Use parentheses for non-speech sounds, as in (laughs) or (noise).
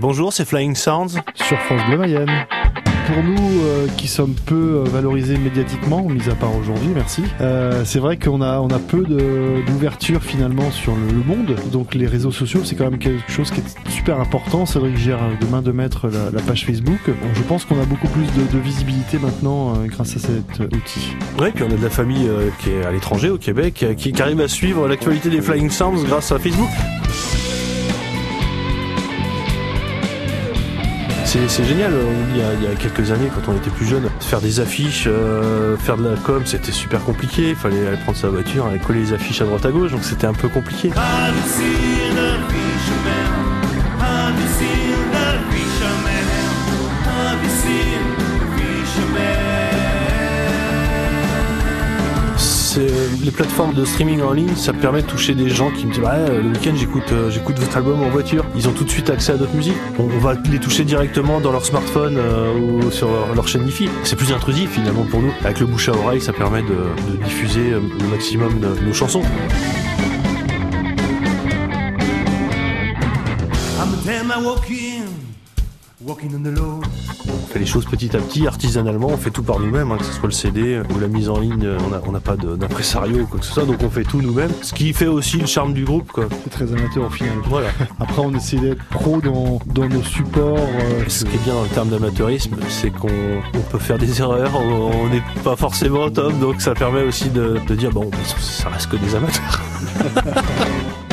Bonjour, c'est Flying Sounds. Sur France Bleu Mayenne. Pour nous euh, qui sommes peu euh, valorisés médiatiquement, mis à part aujourd'hui, merci, euh, c'est vrai qu'on a, on a peu d'ouverture finalement sur le, le monde. Donc les réseaux sociaux, c'est quand même quelque chose qui est super important. C'est vrai que gère de main de maître la, la page Facebook. Bon, je pense qu'on a beaucoup plus de, de visibilité maintenant euh, grâce à cet outil. Ouais, puis on a de la famille euh, qui est à l'étranger, au Québec, qui, qui arrive à suivre l'actualité des Flying Sounds grâce à Facebook. C'est génial, il y, a, quelques années, quand on était plus jeune, faire des affiches, euh, faire de la com, c'était super compliqué. Il fallait aller prendre sa voiture, aller coller les affiches à droite à gauche, donc c'était un peu compliqué. Les plateformes de streaming en ligne, ça permet de toucher des gens qui me disent ouais, le week-end j'écoute euh, j'écoute votre album en voiture. Ils ont tout de suite accès à d'autres musiques. On, va les toucher directement dans leur smartphone euh, ou sur leur, chaîne Wi-Fi. C'est plus intrusif finalement pour nous. Avec le bouche à oreille, ça permet de, diffuser euh, le maximum de nos chansons. I'm walking, on the load. On fait les choses petit à petit, artisanalement, on fait tout par nous-mêmes, hein, que ce soit le CD ou la mise en ligne, on n'a pas d'impresario ou quoi que ce soit, donc on fait tout nous-mêmes. Ce qui fait aussi le charme du groupe, quoi. C'est très amateur au final. Voilà. (laughs) Après, on essaie d'être pro dans, dans nos supports. euh, Ce qui est bien dans le terme d'amateurisme, c'est qu'on on peut faire des erreurs, on n'est pas forcément top, donc ça permet aussi de, de dire bon, ça reste que des amateurs. (laughs)